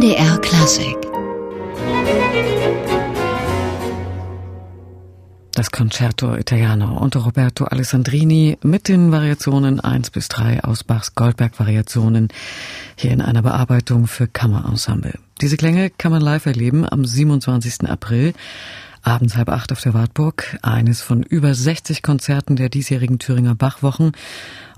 MDR Klassik. Das Concerto Italiano unter Roberto Alessandrini mit den Variationen 1 bis 3 aus Bachs Goldberg-Variationen hier in einer Bearbeitung für Kammerensemble. Diese Klänge kann man live erleben am 27. April abends halb acht auf der Wartburg, eines von über 60 Konzerten der diesjährigen Thüringer Bachwochen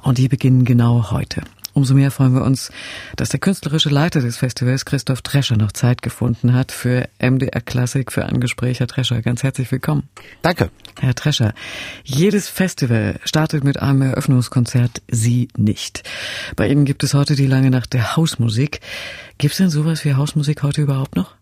und die beginnen genau heute. Umso mehr freuen wir uns, dass der künstlerische Leiter des Festivals, Christoph Drescher, noch Zeit gefunden hat für MDR Klassik, für ein Gespräch. Herr Drescher, ganz herzlich willkommen. Danke. Herr Drescher, jedes Festival startet mit einem Eröffnungskonzert, Sie nicht. Bei Ihnen gibt es heute die lange Nacht der Hausmusik. Gibt es denn sowas wie Hausmusik heute überhaupt noch?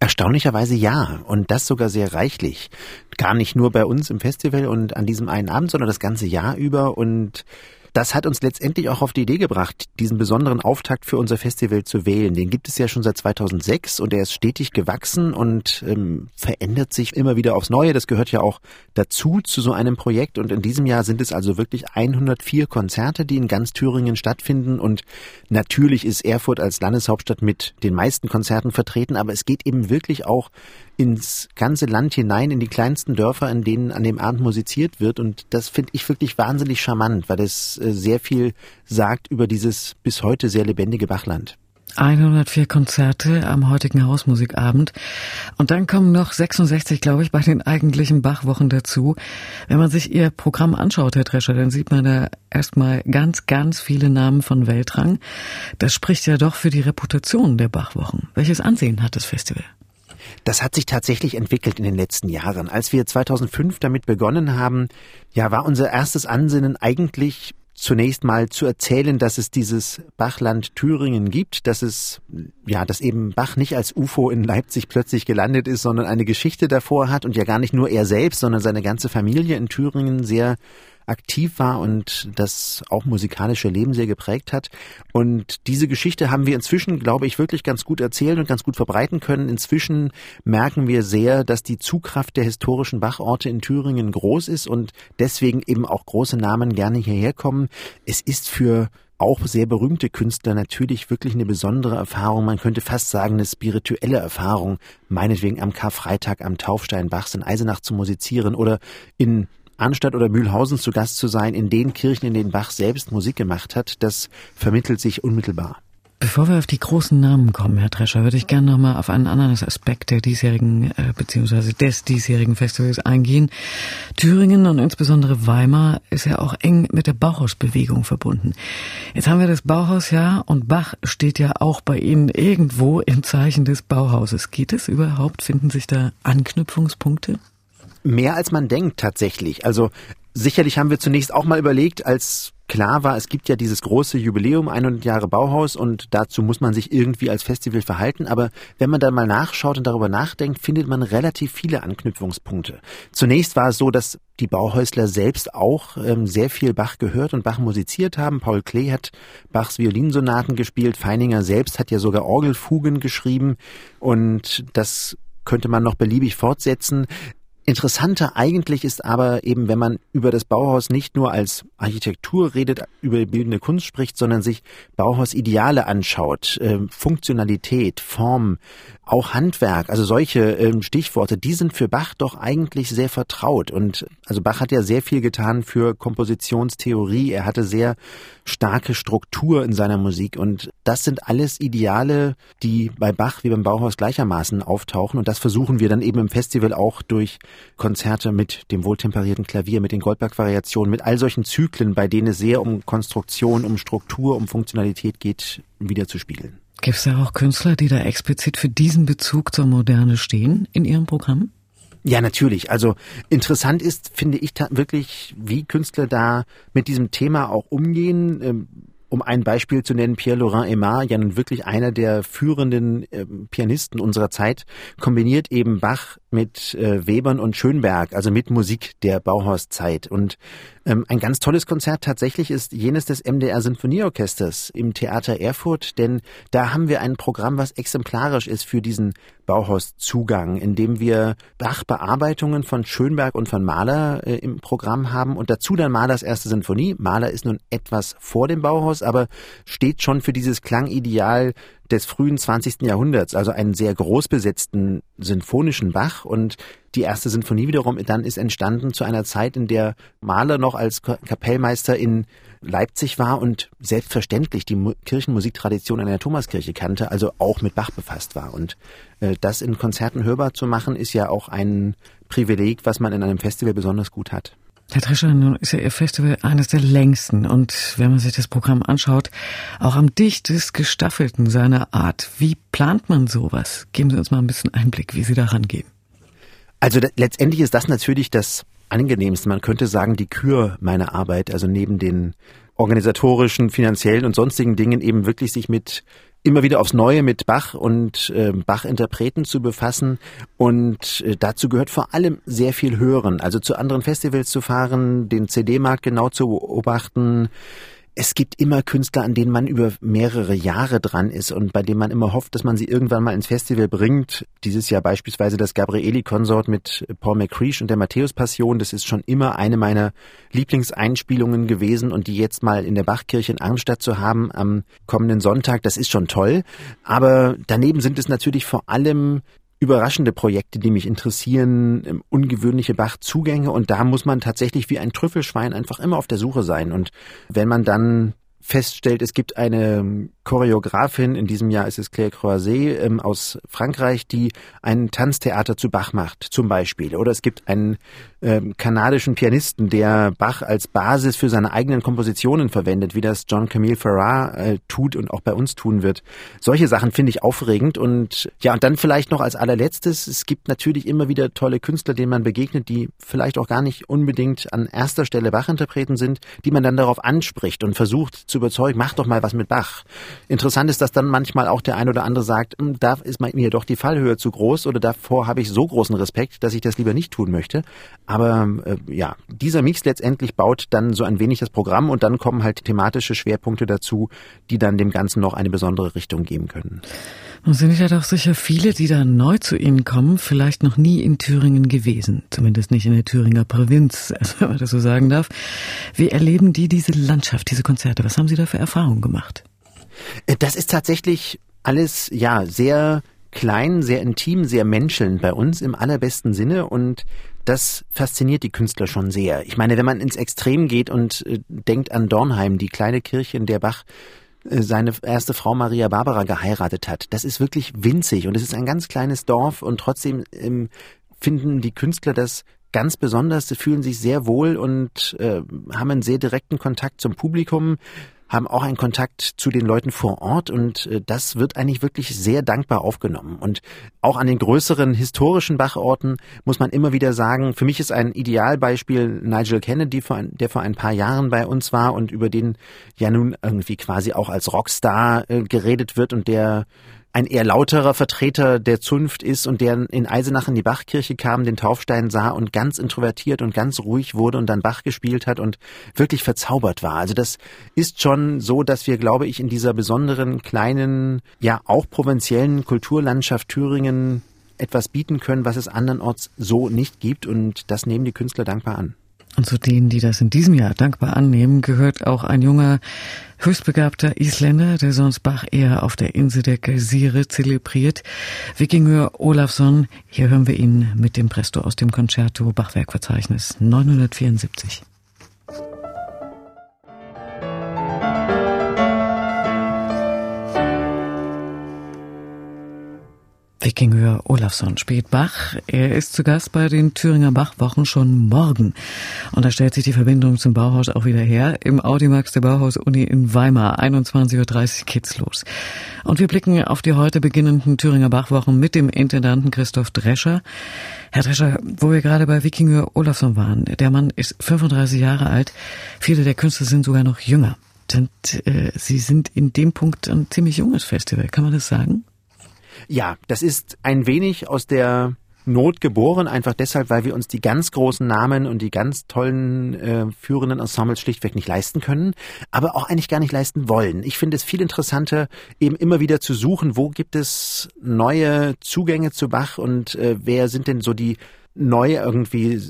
Erstaunlicherweise ja. Und das sogar sehr reichlich. Gar nicht nur bei uns im Festival und an diesem einen Abend, sondern das ganze Jahr über. Und das hat uns letztendlich auch auf die Idee gebracht, diesen besonderen Auftakt für unser Festival zu wählen. Den gibt es ja schon seit 2006 und er ist stetig gewachsen und ähm, verändert sich immer wieder aufs Neue. Das gehört ja auch dazu zu so einem Projekt. Und in diesem Jahr sind es also wirklich 104 Konzerte, die in ganz Thüringen stattfinden. Und natürlich ist Erfurt als Landeshauptstadt mit den meisten Konzerten vertreten, aber es geht eben wirklich auch ins ganze Land hinein, in die kleinsten Dörfer, in denen an dem Abend musiziert wird. Und das finde ich wirklich wahnsinnig charmant, weil es äh, sehr viel sagt über dieses bis heute sehr lebendige Bachland. 104 Konzerte am heutigen Hausmusikabend. Und dann kommen noch 66, glaube ich, bei den eigentlichen Bachwochen dazu. Wenn man sich Ihr Programm anschaut, Herr Drescher, dann sieht man da erstmal ganz, ganz viele Namen von Weltrang. Das spricht ja doch für die Reputation der Bachwochen. Welches Ansehen hat das Festival? Das hat sich tatsächlich entwickelt in den letzten Jahren. Als wir 2005 damit begonnen haben, ja, war unser erstes Ansinnen eigentlich zunächst mal zu erzählen, dass es dieses Bachland Thüringen gibt, dass es, ja, dass eben Bach nicht als UFO in Leipzig plötzlich gelandet ist, sondern eine Geschichte davor hat und ja gar nicht nur er selbst, sondern seine ganze Familie in Thüringen sehr aktiv war und das auch musikalische Leben sehr geprägt hat. Und diese Geschichte haben wir inzwischen, glaube ich, wirklich ganz gut erzählen und ganz gut verbreiten können. Inzwischen merken wir sehr, dass die Zugkraft der historischen Bachorte in Thüringen groß ist und deswegen eben auch große Namen gerne hierher kommen. Es ist für auch sehr berühmte Künstler natürlich wirklich eine besondere Erfahrung. Man könnte fast sagen, eine spirituelle Erfahrung, meinetwegen am Karfreitag am Taufstein Bachs in Eisenach zu musizieren oder in Arnstadt oder Mühlhausen zu Gast zu sein, in den Kirchen, in denen Bach selbst Musik gemacht hat, das vermittelt sich unmittelbar. Bevor wir auf die großen Namen kommen, Herr Drescher, würde ich gerne nochmal auf einen anderen Aspekt der diesjährigen äh, beziehungsweise des diesjährigen Festivals eingehen. Thüringen und insbesondere Weimar ist ja auch eng mit der Bauhausbewegung verbunden. Jetzt haben wir das Bauhausjahr und Bach steht ja auch bei Ihnen irgendwo im Zeichen des Bauhauses. Geht es überhaupt? Finden sich da Anknüpfungspunkte? Mehr als man denkt tatsächlich. Also sicherlich haben wir zunächst auch mal überlegt, als klar war, es gibt ja dieses große Jubiläum 100 Jahre Bauhaus und dazu muss man sich irgendwie als Festival verhalten. Aber wenn man dann mal nachschaut und darüber nachdenkt, findet man relativ viele Anknüpfungspunkte. Zunächst war es so, dass die Bauhäusler selbst auch ähm, sehr viel Bach gehört und Bach musiziert haben. Paul Klee hat Bachs Violinsonaten gespielt. Feininger selbst hat ja sogar Orgelfugen geschrieben und das könnte man noch beliebig fortsetzen. Interessanter eigentlich ist aber eben, wenn man über das Bauhaus nicht nur als Architektur redet, über bildende Kunst spricht, sondern sich Bauhausideale anschaut, äh, Funktionalität, Form, auch Handwerk, also solche ähm, Stichworte, die sind für Bach doch eigentlich sehr vertraut. Und also Bach hat ja sehr viel getan für Kompositionstheorie. Er hatte sehr starke Struktur in seiner Musik. Und das sind alles Ideale, die bei Bach wie beim Bauhaus gleichermaßen auftauchen. Und das versuchen wir dann eben im Festival auch durch Konzerte mit dem wohltemperierten Klavier, mit den Goldberg-Variationen, mit all solchen Zyklen, bei denen es sehr um Konstruktion, um Struktur, um Funktionalität geht, wieder zu spiegeln. Gibt es da auch Künstler, die da explizit für diesen Bezug zur Moderne stehen in ihrem Programm? Ja, natürlich. Also interessant ist, finde ich wirklich, wie Künstler da mit diesem Thema auch umgehen. Ähm, um ein Beispiel zu nennen, Pierre-Laurent Aimard, ja nun wirklich einer der führenden äh, Pianisten unserer Zeit, kombiniert eben Bach mit äh, Webern und Schönberg, also mit Musik der Bauhauszeit. Und ähm, ein ganz tolles Konzert tatsächlich ist jenes des MDR Sinfonieorchesters im Theater Erfurt, denn da haben wir ein Programm, was exemplarisch ist für diesen Bauhauszugang, in dem wir Bach-Bearbeitungen von Schönberg und von Mahler äh, im Programm haben und dazu dann Mahlers erste Sinfonie. Mahler ist nun etwas vor dem Bauhaus, aber steht schon für dieses Klangideal des frühen 20. Jahrhunderts, also einen sehr groß besetzten sinfonischen Bach und die erste Sinfonie wiederum dann ist entstanden zu einer Zeit, in der Mahler noch als Kapellmeister in Leipzig war und selbstverständlich die Kirchenmusiktradition in der Thomaskirche kannte, also auch mit Bach befasst war. Und äh, das in Konzerten hörbar zu machen, ist ja auch ein Privileg, was man in einem Festival besonders gut hat. Herr Drescher, nun ist ja Ihr Festival eines der längsten und wenn man sich das Programm anschaut, auch am dichtest gestaffelten seiner Art. Wie plant man sowas? Geben Sie uns mal ein bisschen Einblick, wie Sie daran gehen. Also letztendlich ist das natürlich das angenehmste. Man könnte sagen, die Kür meiner Arbeit, also neben den organisatorischen, finanziellen und sonstigen Dingen eben wirklich sich mit immer wieder aufs Neue mit Bach und äh, Bach-Interpreten zu befassen. Und äh, dazu gehört vor allem sehr viel Hören. Also zu anderen Festivals zu fahren, den CD-Markt genau zu beobachten, es gibt immer Künstler, an denen man über mehrere Jahre dran ist und bei denen man immer hofft, dass man sie irgendwann mal ins Festival bringt. Dieses Jahr beispielsweise das Gabrieli-Konsort mit Paul McCreesh und der Matthäus-Passion. Das ist schon immer eine meiner Lieblingseinspielungen gewesen und die jetzt mal in der Bachkirche in Arnstadt zu haben am kommenden Sonntag, das ist schon toll. Aber daneben sind es natürlich vor allem überraschende Projekte, die mich interessieren, ähm, ungewöhnliche Bachzugänge. Und da muss man tatsächlich wie ein Trüffelschwein einfach immer auf der Suche sein. Und wenn man dann feststellt, es gibt eine Choreografin, in diesem Jahr ist es Claire Croiset ähm, aus Frankreich, die ein Tanztheater zu Bach macht, zum Beispiel. Oder es gibt einen ähm, kanadischen Pianisten, der Bach als Basis für seine eigenen Kompositionen verwendet, wie das John Camille Farrar äh, tut und auch bei uns tun wird. Solche Sachen finde ich aufregend und ja, und dann vielleicht noch als allerletztes, es gibt natürlich immer wieder tolle Künstler, denen man begegnet, die vielleicht auch gar nicht unbedingt an erster Stelle Bach-Interpreten sind, die man dann darauf anspricht und versucht zu überzeugen, mach doch mal was mit Bach. Interessant ist, dass dann manchmal auch der ein oder andere sagt, hm, da ist mir doch die Fallhöhe zu groß oder davor habe ich so großen Respekt, dass ich das lieber nicht tun möchte. Aber äh, ja, dieser Mix letztendlich baut dann so ein wenig das Programm und dann kommen halt thematische Schwerpunkte dazu, die dann dem Ganzen noch eine besondere Richtung geben können. Nun sind ja doch sicher viele, die da neu zu Ihnen kommen, vielleicht noch nie in Thüringen gewesen. Zumindest nicht in der Thüringer Provinz, also wenn man das so sagen darf. Wie erleben die diese Landschaft, diese Konzerte? Was haben Sie da für Erfahrungen gemacht? Äh, das ist tatsächlich alles, ja, sehr klein, sehr intim, sehr menschelnd bei uns im allerbesten Sinne und das fasziniert die Künstler schon sehr. Ich meine, wenn man ins Extrem geht und äh, denkt an Dornheim, die kleine Kirche, in der Bach äh, seine erste Frau Maria Barbara geheiratet hat. Das ist wirklich winzig und es ist ein ganz kleines Dorf und trotzdem ähm, finden die Künstler das ganz besonders, sie fühlen sich sehr wohl und äh, haben einen sehr direkten Kontakt zum Publikum haben auch einen Kontakt zu den Leuten vor Ort und äh, das wird eigentlich wirklich sehr dankbar aufgenommen. Und auch an den größeren historischen Bachorten muss man immer wieder sagen, für mich ist ein Idealbeispiel Nigel Kennedy, der vor ein paar Jahren bei uns war und über den ja nun irgendwie quasi auch als Rockstar äh, geredet wird und der ein eher lauterer Vertreter der Zunft ist und der in Eisenach in die Bachkirche kam, den Taufstein sah und ganz introvertiert und ganz ruhig wurde und dann Bach gespielt hat und wirklich verzaubert war. Also das ist schon so, dass wir, glaube ich, in dieser besonderen kleinen, ja auch provinziellen Kulturlandschaft Thüringen etwas bieten können, was es andernorts so nicht gibt und das nehmen die Künstler dankbar an. Und zu denen, die das in diesem Jahr dankbar annehmen, gehört auch ein junger, höchstbegabter Isländer, der sonst Bach eher auf der Insel der Geysire zelebriert. Wikinger Olafsson, hier hören wir ihn mit dem Presto aus dem Concerto Bachwerkverzeichnis 974. Wikingör Olafsson spielt Bach. Er ist zu Gast bei den Thüringer Bachwochen schon morgen. Und da stellt sich die Verbindung zum Bauhaus auch wieder her. Im Audimax der Bauhaus-Uni in Weimar. 21.30 Uhr geht's los. Und wir blicken auf die heute beginnenden Thüringer Bachwochen mit dem Intendanten Christoph Drescher. Herr Drescher, wo wir gerade bei Wikingör Olafsson waren. Der Mann ist 35 Jahre alt. Viele der Künstler sind sogar noch jünger. Und, äh, Sie sind in dem Punkt ein ziemlich junges Festival. Kann man das sagen? Ja, das ist ein wenig aus der Not geboren, einfach deshalb, weil wir uns die ganz großen Namen und die ganz tollen äh, führenden Ensembles schlichtweg nicht leisten können, aber auch eigentlich gar nicht leisten wollen. Ich finde es viel interessanter, eben immer wieder zu suchen, wo gibt es neue Zugänge zu Bach und äh, wer sind denn so die neu irgendwie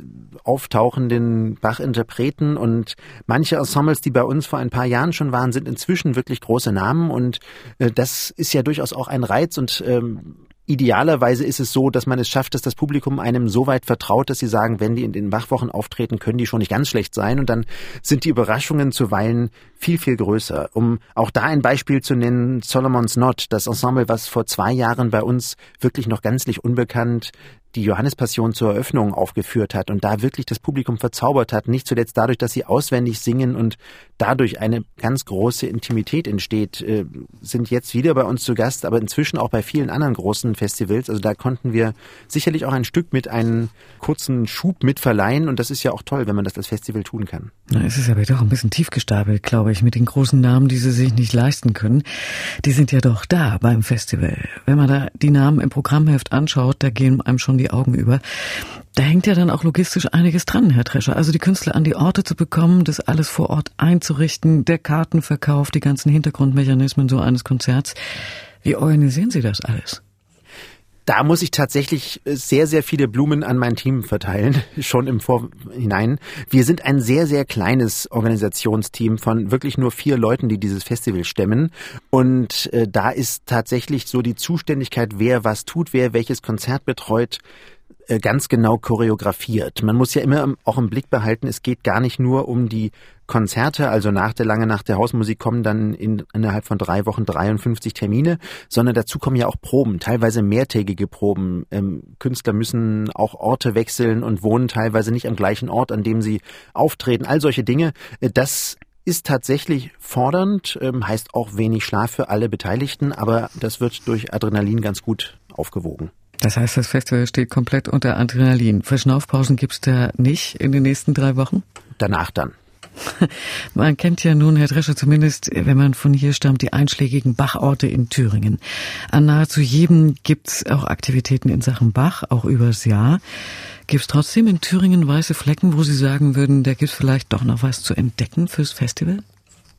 auftauchenden Bach-Interpreten und manche Ensembles, die bei uns vor ein paar Jahren schon waren, sind inzwischen wirklich große Namen und äh, das ist ja durchaus auch ein Reiz und ähm, Idealerweise ist es so, dass man es schafft, dass das Publikum einem so weit vertraut, dass sie sagen, wenn die in den Wachwochen auftreten, können die schon nicht ganz schlecht sein. Und dann sind die Überraschungen zuweilen viel, viel größer. Um auch da ein Beispiel zu nennen, Solomon's Not, das Ensemble, was vor zwei Jahren bei uns wirklich noch gänzlich unbekannt die Johannespassion zur Eröffnung aufgeführt hat und da wirklich das Publikum verzaubert hat, nicht zuletzt dadurch, dass sie auswendig singen und dadurch eine ganz große Intimität entsteht, äh, sind jetzt wieder bei uns zu Gast, aber inzwischen auch bei vielen anderen großen Festivals. Also da konnten wir sicherlich auch ein Stück mit einem kurzen Schub mit verleihen und das ist ja auch toll, wenn man das als Festival tun kann. Na, es ist aber doch ein bisschen tief gestapelt, glaube ich, mit den großen Namen, die sie sich nicht leisten können. Die sind ja doch da beim Festival. Wenn man da die Namen im Programmheft anschaut, da gehen einem schon die Augen über. Da hängt ja dann auch logistisch einiges dran, Herr Trescher. Also die Künstler an die Orte zu bekommen, das alles vor Ort einzurichten, der Kartenverkauf, die ganzen Hintergrundmechanismen so eines Konzerts. Wie organisieren Sie das alles? Da muss ich tatsächlich sehr, sehr viele Blumen an mein Team verteilen, schon im Vorhinein. Wir sind ein sehr, sehr kleines Organisationsteam von wirklich nur vier Leuten, die dieses Festival stemmen. Und äh, da ist tatsächlich so die Zuständigkeit, wer was tut, wer welches Konzert betreut, äh, ganz genau choreografiert. Man muss ja immer auch im Blick behalten, es geht gar nicht nur um die Konzerte, also nach der lange Nacht der Hausmusik kommen dann in, innerhalb von drei Wochen 53 Termine, sondern dazu kommen ja auch Proben, teilweise mehrtägige Proben. Ähm, Künstler müssen auch Orte wechseln und wohnen teilweise nicht am gleichen Ort, an dem sie auftreten. All solche Dinge, äh, das ist tatsächlich fordernd, ähm, heißt auch wenig Schlaf für alle Beteiligten, aber das wird durch Adrenalin ganz gut aufgewogen. Das heißt, das Festival steht komplett unter Adrenalin. Verschnaufpausen gibt's da nicht in den nächsten drei Wochen? Danach dann. Man kennt ja nun, Herr Drescher, zumindest, wenn man von hier stammt, die einschlägigen Bachorte in Thüringen. An nahezu jedem gibt's auch Aktivitäten in Sachen Bach, auch übers Jahr. Gibt's trotzdem in Thüringen weiße Flecken, wo Sie sagen würden, da gibt's vielleicht doch noch was zu entdecken fürs Festival?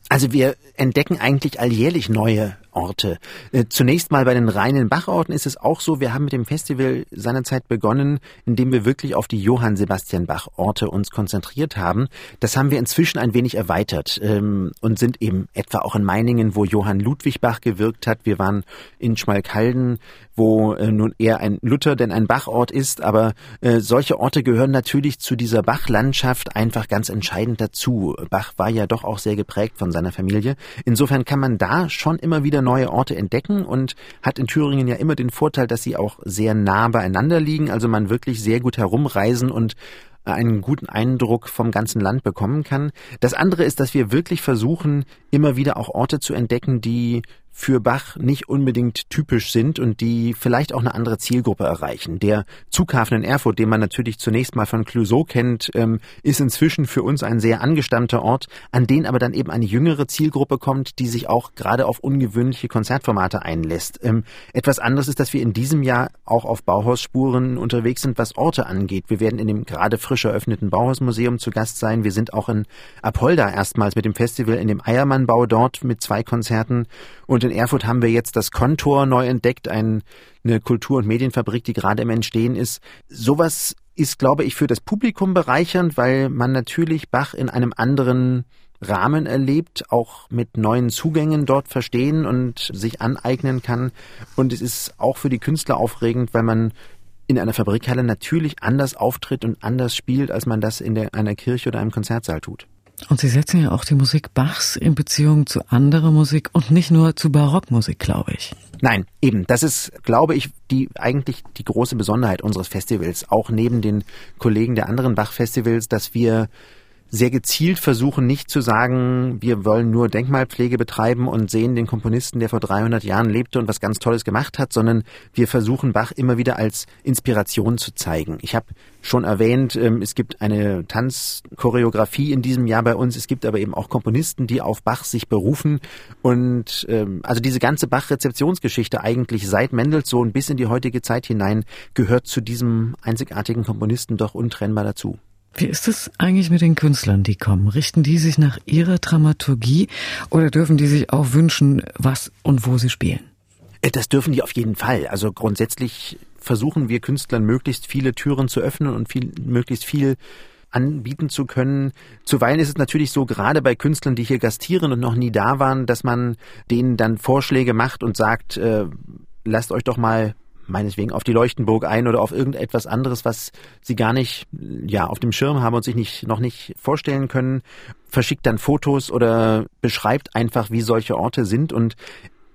Also wir entdecken eigentlich alljährlich neue Orte. Äh, zunächst mal bei den reinen Bachorten ist es auch so, wir haben mit dem Festival seinerzeit begonnen, indem wir wirklich auf die Johann Sebastian Bach Orte uns konzentriert haben. Das haben wir inzwischen ein wenig erweitert ähm, und sind eben etwa auch in Meiningen, wo Johann Ludwig Bach gewirkt hat. Wir waren in Schmalkalden, wo äh, nun eher ein Luther denn ein Bachort ist, aber äh, solche Orte gehören natürlich zu dieser Bachlandschaft einfach ganz entscheidend dazu. Bach war ja doch auch sehr geprägt von seiner Familie. Insofern kann man da schon immer wieder neue Orte entdecken und hat in Thüringen ja immer den Vorteil, dass sie auch sehr nah beieinander liegen, also man wirklich sehr gut herumreisen und einen guten Eindruck vom ganzen Land bekommen kann. Das andere ist, dass wir wirklich versuchen, immer wieder auch Orte zu entdecken, die für Bach nicht unbedingt typisch sind und die vielleicht auch eine andere Zielgruppe erreichen. Der Zughafen in Erfurt, den man natürlich zunächst mal von Clouseau kennt, ähm, ist inzwischen für uns ein sehr angestammter Ort, an den aber dann eben eine jüngere Zielgruppe kommt, die sich auch gerade auf ungewöhnliche Konzertformate einlässt. Ähm, etwas anderes ist, dass wir in diesem Jahr auch auf Bauhausspuren unterwegs sind, was Orte angeht. Wir werden in dem gerade frisch eröffneten Bauhausmuseum zu Gast sein. Wir sind auch in Apolda erstmals mit dem Festival in dem Eiermannbau dort mit zwei Konzerten und in Erfurt haben wir jetzt das Kontor neu entdeckt, ein, eine Kultur- und Medienfabrik, die gerade im Entstehen ist. Sowas ist, glaube ich, für das Publikum bereichernd, weil man natürlich Bach in einem anderen Rahmen erlebt, auch mit neuen Zugängen dort verstehen und sich aneignen kann. Und es ist auch für die Künstler aufregend, weil man in einer Fabrikhalle natürlich anders auftritt und anders spielt, als man das in der, einer Kirche oder einem Konzertsaal tut. Und Sie setzen ja auch die Musik Bachs in Beziehung zu anderer Musik und nicht nur zu Barockmusik, glaube ich. Nein, eben. Das ist, glaube ich, die eigentlich die große Besonderheit unseres Festivals. Auch neben den Kollegen der anderen Bach-Festivals, dass wir sehr gezielt versuchen, nicht zu sagen, wir wollen nur Denkmalpflege betreiben und sehen den Komponisten, der vor 300 Jahren lebte und was ganz Tolles gemacht hat, sondern wir versuchen Bach immer wieder als Inspiration zu zeigen. Ich habe schon erwähnt, ähm, es gibt eine Tanzchoreografie in diesem Jahr bei uns. Es gibt aber eben auch Komponisten, die auf Bach sich berufen. Und ähm, also diese ganze Bach-Rezeptionsgeschichte eigentlich seit Mendelssohn bis in die heutige Zeit hinein gehört zu diesem einzigartigen Komponisten doch untrennbar dazu. Wie ist es eigentlich mit den Künstlern, die kommen? Richten die sich nach ihrer Dramaturgie oder dürfen die sich auch wünschen, was und wo sie spielen? Äh, das dürfen die auf jeden Fall. Also grundsätzlich versuchen wir Künstlern möglichst viele Türen zu öffnen und viel, möglichst viel anbieten zu können. Zuweilen ist es natürlich so, gerade bei Künstlern, die hier gastieren und noch nie da waren, dass man denen dann Vorschläge macht und sagt, äh, lasst euch doch mal meinetwegen auf die Leuchtenburg ein oder auf irgendetwas anderes, was sie gar nicht ja auf dem Schirm haben und sich nicht noch nicht vorstellen können, verschickt dann Fotos oder beschreibt einfach, wie solche Orte sind. Und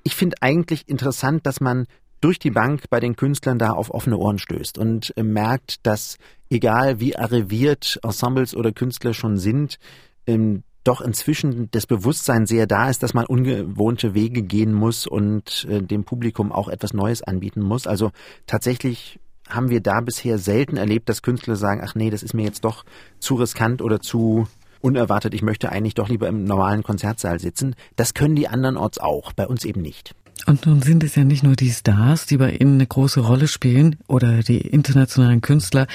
ich finde eigentlich interessant, dass man durch die Bank bei den Künstlern da auf offene Ohren stößt und äh, merkt, dass egal wie arriviert Ensembles oder Künstler schon sind, ähm, doch inzwischen das Bewusstsein sehr da ist, dass man ungewohnte Wege gehen muss und äh, dem Publikum auch etwas Neues anbieten muss. Also tatsächlich haben wir da bisher selten erlebt, dass Künstler sagen, ach nee, das ist mir jetzt doch zu riskant oder zu unerwartet, ich möchte eigentlich doch lieber im normalen Konzertsaal sitzen. Das können die andernorts auch, bei uns eben nicht. Und nun sind es ja nicht nur die Stars, die bei Ihnen eine große Rolle spielen oder die internationalen Künstler,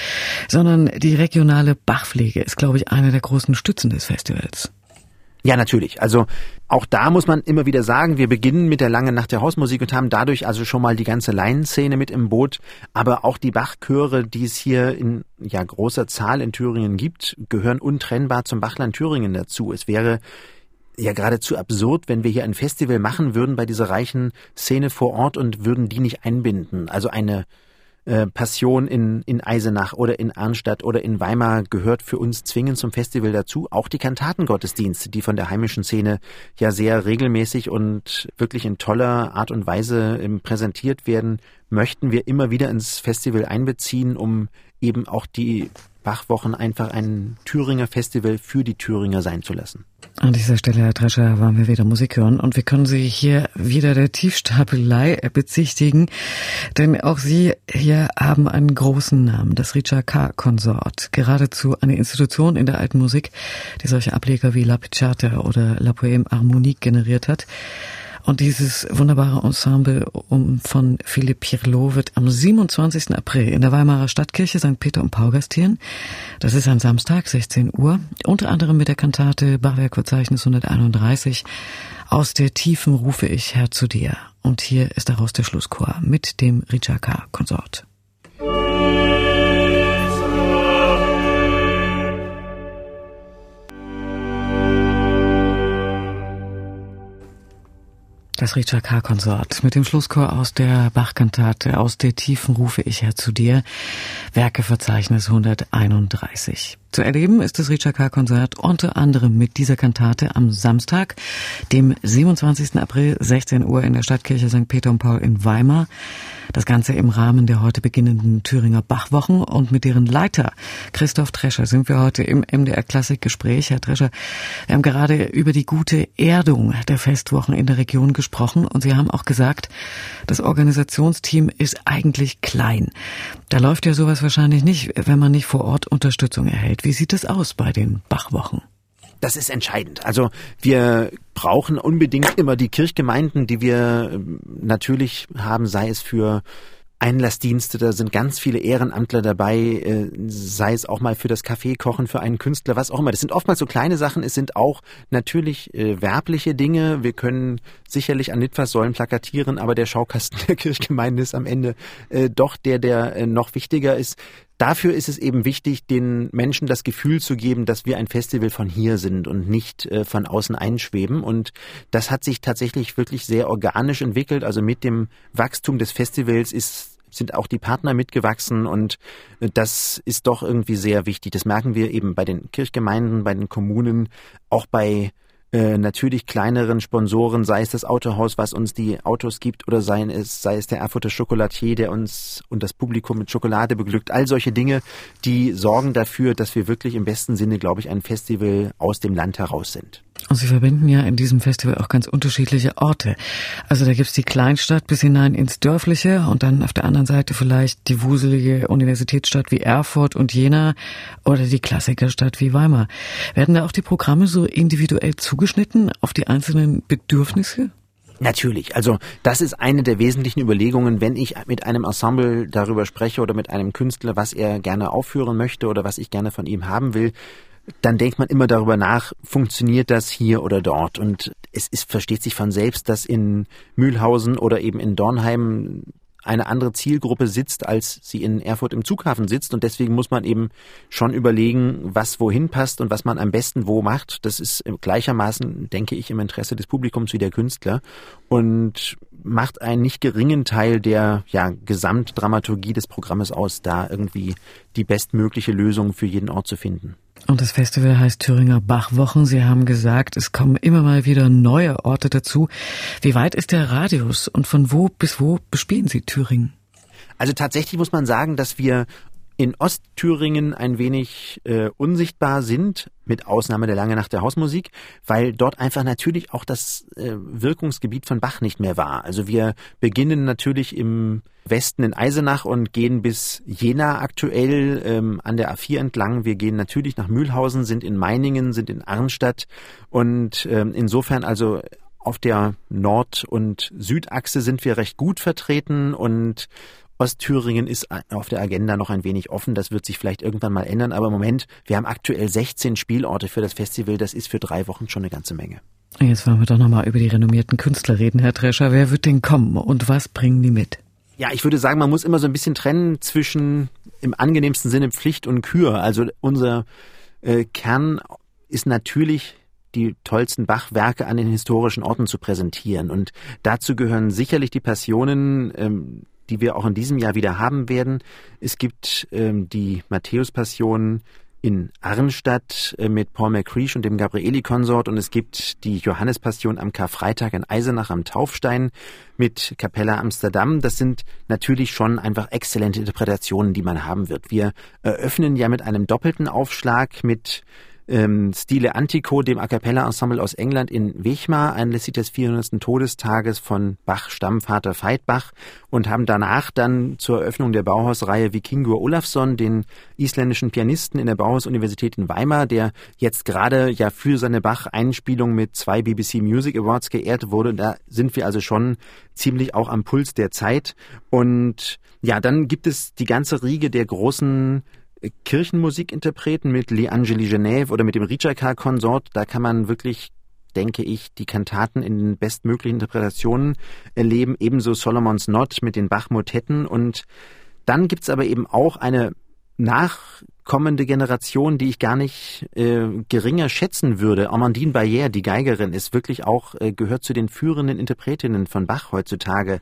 sondern die regionale Bachpflege ist, glaube ich, eine der großen Stützen des Festivals. Ja, natürlich. Also auch da muss man immer wieder sagen, wir beginnen mit der langen Nacht der Hausmusik und haben dadurch also schon mal die ganze Laienszene mit im Boot. Aber auch die Bachchöre, die es hier in ja, großer Zahl in Thüringen gibt, gehören untrennbar zum Bachland Thüringen dazu. Es wäre ja geradezu absurd, wenn wir hier ein Festival machen würden bei dieser reichen Szene vor Ort und würden die nicht einbinden. Also eine äh, Passion in, in Eisenach oder in Arnstadt oder in Weimar gehört für uns zwingend zum Festival dazu. Auch die Kantatengottesdienste, die von der heimischen Szene ja sehr regelmäßig und wirklich in toller Art und Weise ähm, präsentiert werden, möchten wir immer wieder ins Festival einbeziehen, um eben auch die Bachwochen einfach ein Thüringer Festival für die Thüringer sein zu lassen. An dieser Stelle, Herr Drescher, wollen wir wieder Musik hören und wir können Sie hier wieder der Tiefstapelei bezichtigen, denn auch Sie hier haben einen großen Namen, das Richard K. Konsort, geradezu eine Institution in der alten Musik, die solche Ableger wie La Picciata oder La Poème Harmonique generiert hat. Und dieses wunderbare Ensemble um von Philipp Pirlo wird am 27. April in der Weimarer Stadtkirche St. Peter und Paul gastieren. Das ist ein Samstag, 16 Uhr. Unter anderem mit der Kantate Bachwerkverzeichnis 131. Aus der Tiefen rufe ich Herr zu dir. Und hier ist daraus der Schlusschor mit dem Richard Das Richard K. Konsort mit dem Schlusschor aus der Bachkantate Aus der Tiefen rufe ich her zu dir. Werkeverzeichnis 131. Zu erleben ist das Richard K. Konzert unter anderem mit dieser Kantate am Samstag, dem 27. April 16 Uhr in der Stadtkirche St. Peter und Paul in Weimar. Das Ganze im Rahmen der heute beginnenden Thüringer Bachwochen und mit deren Leiter Christoph Drescher sind wir heute im MDR Klassik Gespräch. Herr Drescher, wir haben gerade über die gute Erdung der Festwochen in der Region gesprochen und Sie haben auch gesagt, das Organisationsteam ist eigentlich klein. Da läuft ja sowas wahrscheinlich nicht, wenn man nicht vor Ort Unterstützung erhält. Wie sieht es aus bei den Bachwochen? Das ist entscheidend. Also wir brauchen unbedingt immer die Kirchgemeinden, die wir ähm, natürlich haben, sei es für Einlassdienste, da sind ganz viele Ehrenamtler dabei, äh, sei es auch mal für das Kaffeekochen, für einen Künstler, was auch immer. Das sind oftmals so kleine Sachen, es sind auch natürlich äh, werbliche Dinge. Wir können sicherlich an Litfaßsäulen plakatieren, aber der Schaukasten der Kirchgemeinde ist am Ende äh, doch der, der äh, noch wichtiger ist. Dafür ist es eben wichtig, den Menschen das Gefühl zu geben, dass wir ein Festival von hier sind und nicht äh, von außen einschweben. Und das hat sich tatsächlich wirklich sehr organisch entwickelt. Also mit dem Wachstum des Festivals ist sind auch die Partner mitgewachsen und äh, das ist doch irgendwie sehr wichtig. Das merken wir eben bei den Kirchgemeinden, bei den Kommunen, auch bei äh, natürlich kleineren Sponsoren, sei es das Autohaus, was uns die Autos gibt, oder sei es, sei es der Erfurter Schokolatier, der uns und das Publikum mit Schokolade beglückt. All solche Dinge, die sorgen dafür, dass wir wirklich im besten Sinne, glaube ich, ein Festival aus dem Land heraus sind. Und Sie verbinden ja in diesem Festival auch ganz unterschiedliche Orte. Also da gibt's die Kleinstadt bis hinein ins Dörfliche und dann auf der anderen Seite vielleicht die wuselige Universitätsstadt wie Erfurt und Jena oder die Klassikerstadt wie Weimar. Werden da auch die Programme so individuell zugeschnitten auf die einzelnen Bedürfnisse? Natürlich. Also das ist eine der wesentlichen Überlegungen, wenn ich mit einem Ensemble darüber spreche oder mit einem Künstler, was er gerne aufführen möchte oder was ich gerne von ihm haben will dann denkt man immer darüber nach, funktioniert das hier oder dort? Und es ist, versteht sich von selbst, dass in Mühlhausen oder eben in Dornheim eine andere Zielgruppe sitzt, als sie in Erfurt im Zughafen sitzt. Und deswegen muss man eben schon überlegen, was wohin passt und was man am besten wo macht. Das ist gleichermaßen, denke ich, im Interesse des Publikums wie der Künstler und macht einen nicht geringen Teil der ja, Gesamtdramaturgie des Programmes aus, da irgendwie die bestmögliche Lösung für jeden Ort zu finden. Und das Festival heißt Thüringer Bachwochen. Sie haben gesagt, es kommen immer mal wieder neue Orte dazu. Wie weit ist der Radius und von wo bis wo bespielen Sie Thüringen? Also tatsächlich muss man sagen, dass wir in Ostthüringen ein wenig äh, unsichtbar sind, mit Ausnahme der Lange Nacht der Hausmusik, weil dort einfach natürlich auch das äh, Wirkungsgebiet von Bach nicht mehr war. Also wir beginnen natürlich im Westen in Eisenach und gehen bis Jena aktuell ähm, an der A4 entlang. Wir gehen natürlich nach Mühlhausen, sind in Meiningen, sind in Arnstadt und ähm, insofern also auf der Nord- und Südachse sind wir recht gut vertreten und Ostthüringen ist auf der Agenda noch ein wenig offen. Das wird sich vielleicht irgendwann mal ändern. Aber im Moment, wir haben aktuell 16 Spielorte für das Festival. Das ist für drei Wochen schon eine ganze Menge. Jetzt wollen wir doch nochmal über die renommierten Künstler reden, Herr Drescher. Wer wird denn kommen und was bringen die mit? Ja, ich würde sagen, man muss immer so ein bisschen trennen zwischen im angenehmsten Sinne Pflicht und Kür. Also unser äh, Kern ist natürlich die tollsten Bachwerke an den historischen Orten zu präsentieren. Und dazu gehören sicherlich die Passionen, ähm, die wir auch in diesem Jahr wieder haben werden. Es gibt ähm, die Matthäus-Passion in Arnstadt äh, mit Paul McCreesh und dem Gabrieli-Konsort und es gibt die Johannespassion am Karfreitag in Eisenach am Taufstein mit Capella Amsterdam. Das sind natürlich schon einfach exzellente Interpretationen, die man haben wird. Wir eröffnen ja mit einem doppelten Aufschlag mit ähm, Stile Antico, dem A Cappella Ensemble aus England in Wechmar, anlässlich des 400. Todestages von Bach Stammvater Veit Bach und haben danach dann zur Eröffnung der Bauhausreihe Vikingur Olafsson, den isländischen Pianisten in der Bauhaus-Universität in Weimar, der jetzt gerade ja für seine Bach-Einspielung mit zwei BBC Music Awards geehrt wurde. Da sind wir also schon ziemlich auch am Puls der Zeit. Und ja, dann gibt es die ganze Riege der großen Kirchenmusikinterpreten mit Le Angeli Genève oder mit dem Ritschakar-Konsort, da kann man wirklich denke ich, die Kantaten in den bestmöglichen Interpretationen erleben, ebenso Solomons Not mit den Bach-Motetten und dann gibt's aber eben auch eine nachkommende Generation, die ich gar nicht äh, geringer schätzen würde. Amandine Bayer, die Geigerin, ist wirklich auch, äh, gehört zu den führenden Interpretinnen von Bach heutzutage.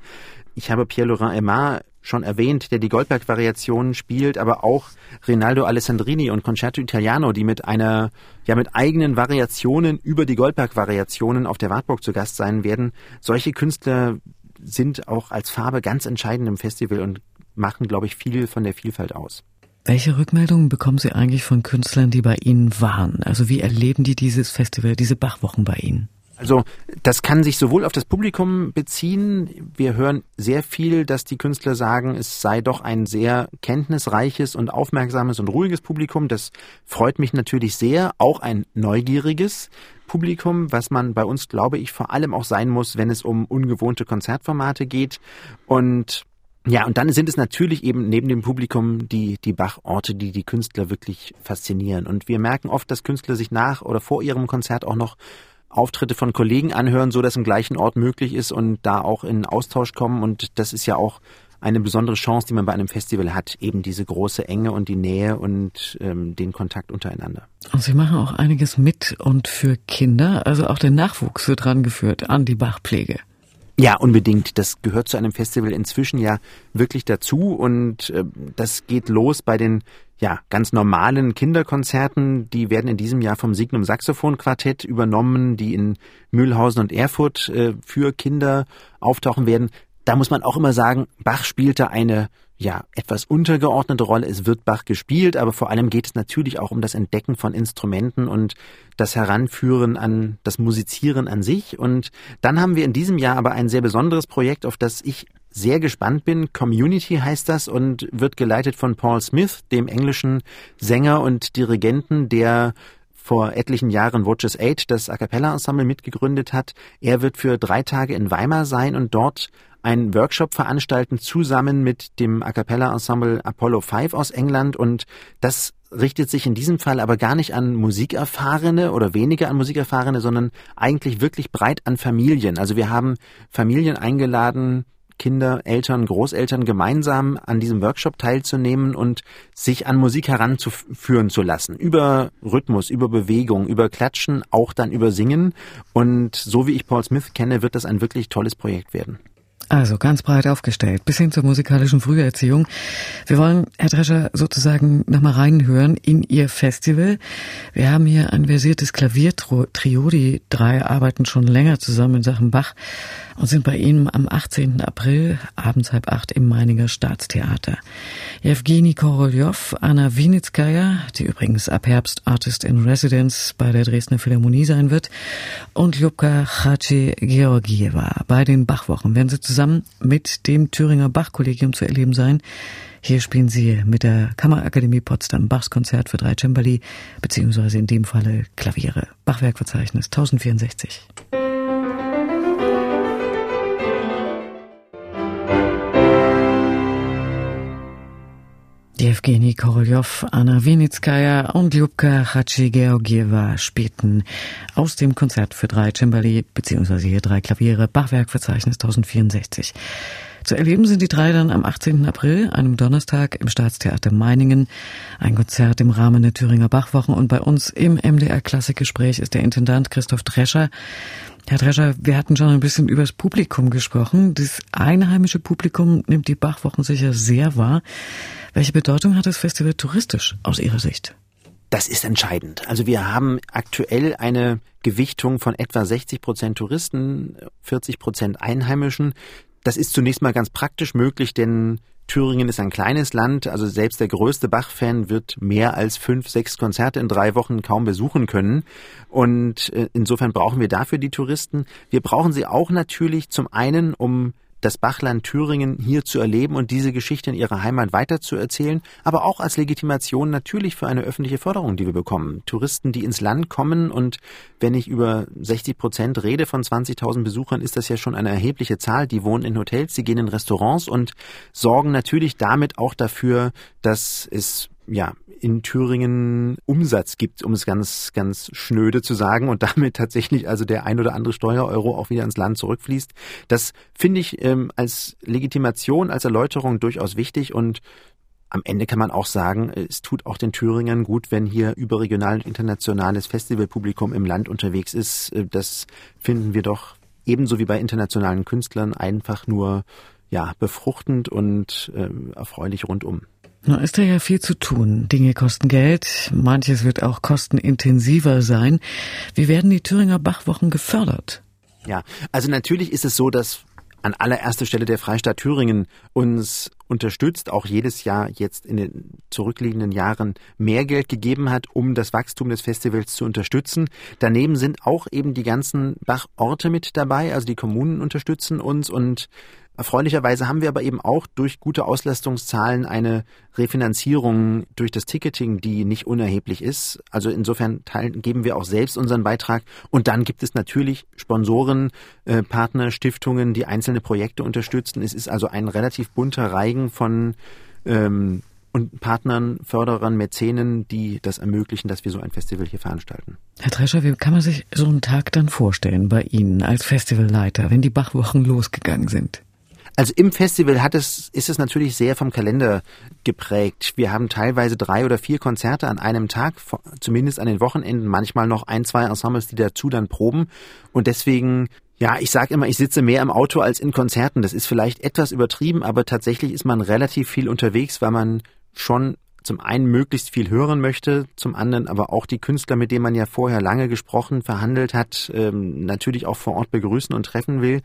Ich habe Pierre-Laurent Aimar schon erwähnt, der die Goldberg-Variationen spielt, aber auch Rinaldo Alessandrini und Concerto Italiano, die mit einer, ja, mit eigenen Variationen über die Goldberg-Variationen auf der Wartburg zu Gast sein werden. Solche Künstler sind auch als Farbe ganz entscheidend im Festival und machen, glaube ich, viel von der Vielfalt aus. Welche Rückmeldungen bekommen Sie eigentlich von Künstlern, die bei Ihnen waren? Also wie erleben die dieses Festival, diese Bachwochen bei Ihnen? Also das kann sich sowohl auf das Publikum beziehen. Wir hören sehr viel, dass die Künstler sagen, es sei doch ein sehr kenntnisreiches und aufmerksames und ruhiges Publikum. Das freut mich natürlich sehr. Auch ein neugieriges Publikum, was man bei uns, glaube ich, vor allem auch sein muss, wenn es um ungewohnte Konzertformate geht. Und ja, und dann sind es natürlich eben neben dem Publikum die, die Bachorte, die die Künstler wirklich faszinieren. Und wir merken oft, dass Künstler sich nach oder vor ihrem Konzert auch noch Auftritte von Kollegen anhören, so dass im gleichen Ort möglich ist und da auch in Austausch kommen. Und das ist ja auch eine besondere Chance, die man bei einem Festival hat, eben diese große Enge und die Nähe und ähm, den Kontakt untereinander. Und Sie machen auch einiges mit und für Kinder, also auch der Nachwuchs wird rangeführt an die Bachpflege. Ja, unbedingt. Das gehört zu einem Festival inzwischen ja wirklich dazu und äh, das geht los bei den ja, ganz normalen Kinderkonzerten, die werden in diesem Jahr vom Signum Saxophon Quartett übernommen, die in Mühlhausen und Erfurt äh, für Kinder auftauchen werden. Da muss man auch immer sagen, Bach spielte eine ja, etwas untergeordnete Rolle. Es wird Bach gespielt, aber vor allem geht es natürlich auch um das Entdecken von Instrumenten und das Heranführen an das Musizieren an sich. Und dann haben wir in diesem Jahr aber ein sehr besonderes Projekt, auf das ich sehr gespannt bin. Community heißt das und wird geleitet von Paul Smith, dem englischen Sänger und Dirigenten, der vor etlichen Jahren Watches Eight, das A Cappella Ensemble mitgegründet hat. Er wird für drei Tage in Weimar sein und dort einen Workshop veranstalten, zusammen mit dem A Cappella Ensemble Apollo 5 aus England und das richtet sich in diesem Fall aber gar nicht an Musikerfahrene oder weniger an Musikerfahrene, sondern eigentlich wirklich breit an Familien. Also wir haben Familien eingeladen, Kinder, Eltern, Großeltern gemeinsam an diesem Workshop teilzunehmen und sich an Musik heranzuführen zu lassen. Über Rhythmus, über Bewegung, über Klatschen, auch dann über Singen. Und so wie ich Paul Smith kenne, wird das ein wirklich tolles Projekt werden. Also ganz breit aufgestellt, bis hin zur musikalischen Früherziehung. Wir wollen, Herr Drescher, sozusagen nochmal reinhören in Ihr Festival. Wir haben hier ein versiertes Klaviertrio. Die drei arbeiten schon länger zusammen in Sachen Bach und sind bei Ihnen am 18. April abends halb acht im Meininger Staatstheater. Evgeny Korolev, Anna Winitskaya, die übrigens ab Herbst Artist in Residence bei der Dresdner Philharmonie sein wird, und Ljubka Chachi Georgieva. Bei den Bachwochen werden sie zusammen mit dem Thüringer Bachkollegium zu erleben sein. Hier spielen sie mit der Kammerakademie Potsdam Bachs Konzert für drei Cembali, beziehungsweise in dem Falle Klaviere. Bachwerkverzeichnis 1064. Evgeny Korolev, Anna Winitskaya und Ljubka Chachi-Georgieva spielten aus dem Konzert für drei Cembali bzw. hier drei Klaviere Bachwerkverzeichnis 1064. Zu erleben sind die drei dann am 18. April, einem Donnerstag im Staatstheater Meiningen. Ein Konzert im Rahmen der Thüringer Bachwochen und bei uns im MDR Klassikgespräch ist der Intendant Christoph Drescher. Herr Drescher, wir hatten schon ein bisschen über das Publikum gesprochen. Das einheimische Publikum nimmt die Bachwochen sicher sehr wahr. Welche Bedeutung hat das Festival touristisch aus Ihrer Sicht? Das ist entscheidend. Also wir haben aktuell eine Gewichtung von etwa 60 Prozent Touristen, 40 Prozent Einheimischen. Das ist zunächst mal ganz praktisch möglich, denn Thüringen ist ein kleines Land, also selbst der größte Bach-Fan wird mehr als fünf, sechs Konzerte in drei Wochen kaum besuchen können. Und äh, insofern brauchen wir dafür die Touristen. Wir brauchen sie auch natürlich zum einen, um das Bachland Thüringen hier zu erleben und diese Geschichte in ihrer Heimat weiterzuerzählen, aber auch als Legitimation natürlich für eine öffentliche Förderung, die wir bekommen. Touristen, die ins Land kommen und wenn ich über 60 Prozent rede von 20.000 Besuchern, ist das ja schon eine erhebliche Zahl. Die wohnen in Hotels, die gehen in Restaurants und sorgen natürlich damit auch dafür, dass es ja, in Thüringen Umsatz gibt, um es ganz, ganz schnöde zu sagen, und damit tatsächlich also der ein oder andere Steuereuro auch wieder ins Land zurückfließt. Das finde ich ähm, als Legitimation, als Erläuterung durchaus wichtig und am Ende kann man auch sagen, es tut auch den Thüringern gut, wenn hier überregional und internationales Festivalpublikum im Land unterwegs ist. Äh, das finden wir doch ebenso wie bei internationalen Künstlern einfach nur ja befruchtend und äh, erfreulich rundum. Na, ist da ja viel zu tun. Dinge kosten Geld, manches wird auch kostenintensiver sein. Wie werden die Thüringer Bachwochen gefördert? Ja, also natürlich ist es so, dass an allererster Stelle der Freistaat Thüringen uns unterstützt, auch jedes Jahr jetzt in den zurückliegenden Jahren mehr Geld gegeben hat, um das Wachstum des Festivals zu unterstützen. Daneben sind auch eben die ganzen Bachorte mit dabei, also die Kommunen unterstützen uns und Erfreulicherweise haben wir aber eben auch durch gute Auslastungszahlen eine Refinanzierung durch das Ticketing, die nicht unerheblich ist. Also insofern teilen, geben wir auch selbst unseren Beitrag. Und dann gibt es natürlich Sponsoren, äh, Partner, Stiftungen, die einzelne Projekte unterstützen. Es ist also ein relativ bunter Reigen von ähm, und Partnern, Förderern, Mäzenen, die das ermöglichen, dass wir so ein Festival hier veranstalten. Herr Drescher, wie kann man sich so einen Tag dann vorstellen bei Ihnen als Festivalleiter, wenn die Bachwochen losgegangen sind? Also im Festival hat es, ist es natürlich sehr vom Kalender geprägt. Wir haben teilweise drei oder vier Konzerte an einem Tag, zumindest an den Wochenenden, manchmal noch ein, zwei Ensembles, die dazu dann proben. Und deswegen ja, ich sage immer, ich sitze mehr im Auto als in Konzerten. Das ist vielleicht etwas übertrieben, aber tatsächlich ist man relativ viel unterwegs, weil man schon zum einen möglichst viel hören möchte, zum anderen aber auch die Künstler, mit denen man ja vorher lange gesprochen, verhandelt hat, ähm, natürlich auch vor Ort begrüßen und treffen will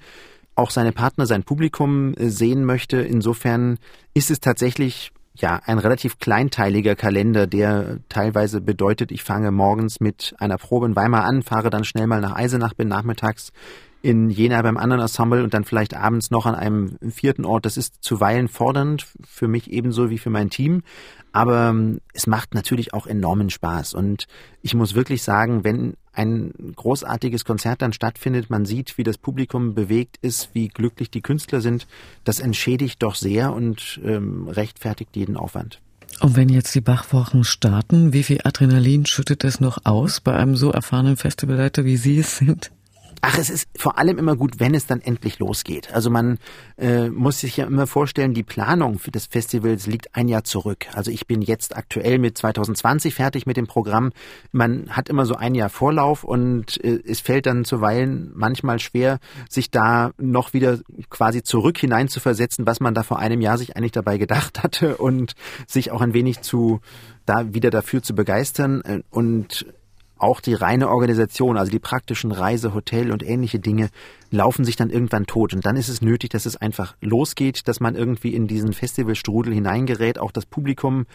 auch seine Partner, sein Publikum äh, sehen möchte. Insofern ist es tatsächlich ja ein relativ kleinteiliger Kalender, der teilweise bedeutet, ich fange morgens mit einer Probe in Weimar an, fahre dann schnell mal nach Eisenach, bin nachmittags in Jena beim anderen Ensemble und dann vielleicht abends noch an einem vierten Ort. Das ist zuweilen fordernd für mich ebenso wie für mein Team. Aber ähm, es macht natürlich auch enormen Spaß. Und ich muss wirklich sagen, wenn ein großartiges Konzert dann stattfindet, man sieht, wie das Publikum bewegt ist, wie glücklich die Künstler sind, das entschädigt doch sehr und ähm, rechtfertigt jeden Aufwand. Und wenn jetzt die Bachwochen starten, wie viel Adrenalin schüttet es noch aus bei einem so erfahrenen Festivalleiter, wie Sie es sind? Ach, es ist vor allem immer gut, wenn es dann endlich losgeht. Also man äh, muss sich ja immer vorstellen, die Planung für das Festivals liegt ein Jahr zurück. Also ich bin jetzt aktuell mit 2020 fertig mit dem Programm. Man hat immer so ein Jahr Vorlauf und äh, es fällt dann zuweilen manchmal schwer, sich da noch wieder quasi zurück hinein zu versetzen, was man da vor einem Jahr sich eigentlich dabei gedacht hatte und sich auch ein wenig zu da wieder dafür zu begeistern und auch die reine Organisation, also die praktischen Reise, Hotel und ähnliche Dinge, laufen sich dann irgendwann tot. Und dann ist es nötig, dass es einfach losgeht, dass man irgendwie in diesen Festivalstrudel hineingerät, auch das Publikum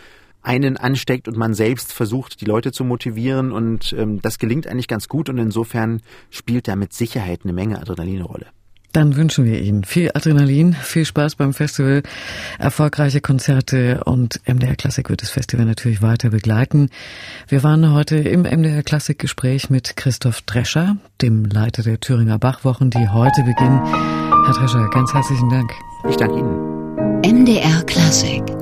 einen ansteckt und man selbst versucht, die Leute zu motivieren. Und ähm, das gelingt eigentlich ganz gut und insofern spielt da mit Sicherheit eine Menge Adrenalin eine Rolle. Dann wünschen wir Ihnen viel Adrenalin, viel Spaß beim Festival, erfolgreiche Konzerte und MDR Klassik wird das Festival natürlich weiter begleiten. Wir waren heute im MDR Klassik Gespräch mit Christoph Drescher, dem Leiter der Thüringer Bachwochen, die heute beginnen. Herr Drescher, ganz herzlichen Dank. Ich danke Ihnen. MDR Klassik